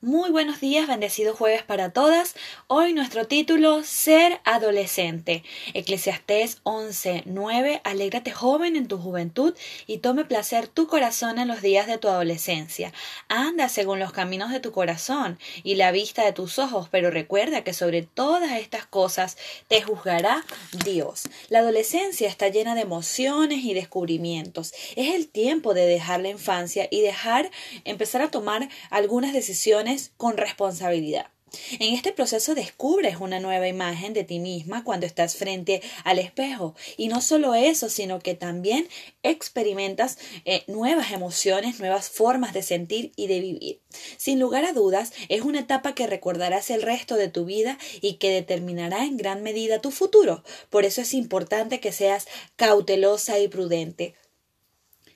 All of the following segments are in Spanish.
Muy buenos días, bendecido jueves para todas. Hoy nuestro título Ser adolescente. Eclesiastés 11:9. Alégrate joven en tu juventud y tome placer tu corazón en los días de tu adolescencia. Anda según los caminos de tu corazón y la vista de tus ojos, pero recuerda que sobre todas estas cosas te juzgará Dios. La adolescencia está llena de emociones y descubrimientos. Es el tiempo de dejar la infancia y dejar empezar a tomar algunas decisiones con responsabilidad. En este proceso descubres una nueva imagen de ti misma cuando estás frente al espejo. Y no solo eso, sino que también experimentas eh, nuevas emociones, nuevas formas de sentir y de vivir. Sin lugar a dudas, es una etapa que recordarás el resto de tu vida y que determinará en gran medida tu futuro. Por eso es importante que seas cautelosa y prudente.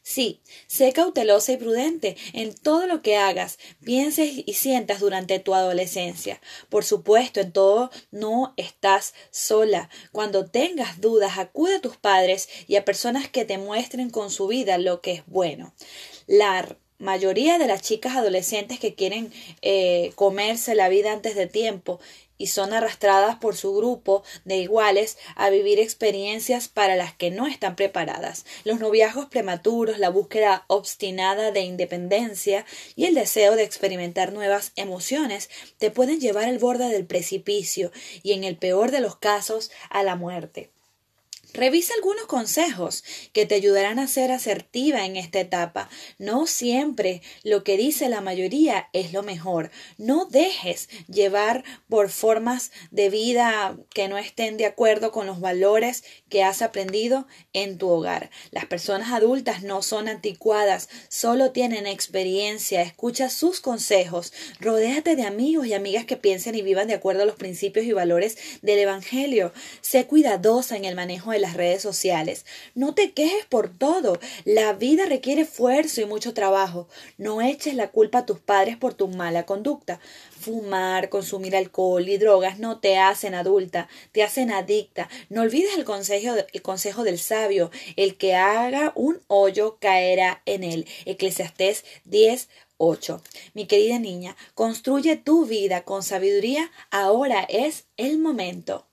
Sí, sé cautelosa y prudente en todo lo que hagas, pienses y sientas durante tu adolescencia. Por supuesto, en todo no estás sola. Cuando tengas dudas, acude a tus padres y a personas que te muestren con su vida lo que es bueno. La mayoría de las chicas adolescentes que quieren eh, comerse la vida antes de tiempo y son arrastradas por su grupo de iguales a vivir experiencias para las que no están preparadas. Los noviazgos prematuros, la búsqueda obstinada de independencia y el deseo de experimentar nuevas emociones te pueden llevar al borde del precipicio y en el peor de los casos a la muerte. Revisa algunos consejos que te ayudarán a ser asertiva en esta etapa. No siempre lo que dice la mayoría es lo mejor. No dejes llevar por formas de vida que no estén de acuerdo con los valores que has aprendido en tu hogar. Las personas adultas no son anticuadas, solo tienen experiencia. Escucha sus consejos. Rodéate de amigos y amigas que piensen y vivan de acuerdo a los principios y valores del Evangelio. Sé cuidadosa en el manejo de las redes sociales. No te quejes por todo. La vida requiere esfuerzo y mucho trabajo. No eches la culpa a tus padres por tu mala conducta. Fumar, consumir alcohol y drogas no te hacen adulta, te hacen adicta. No olvides el consejo, el consejo del sabio. El que haga un hoyo caerá en él. Eclesiastés 10, 8. Mi querida niña, construye tu vida con sabiduría. Ahora es el momento.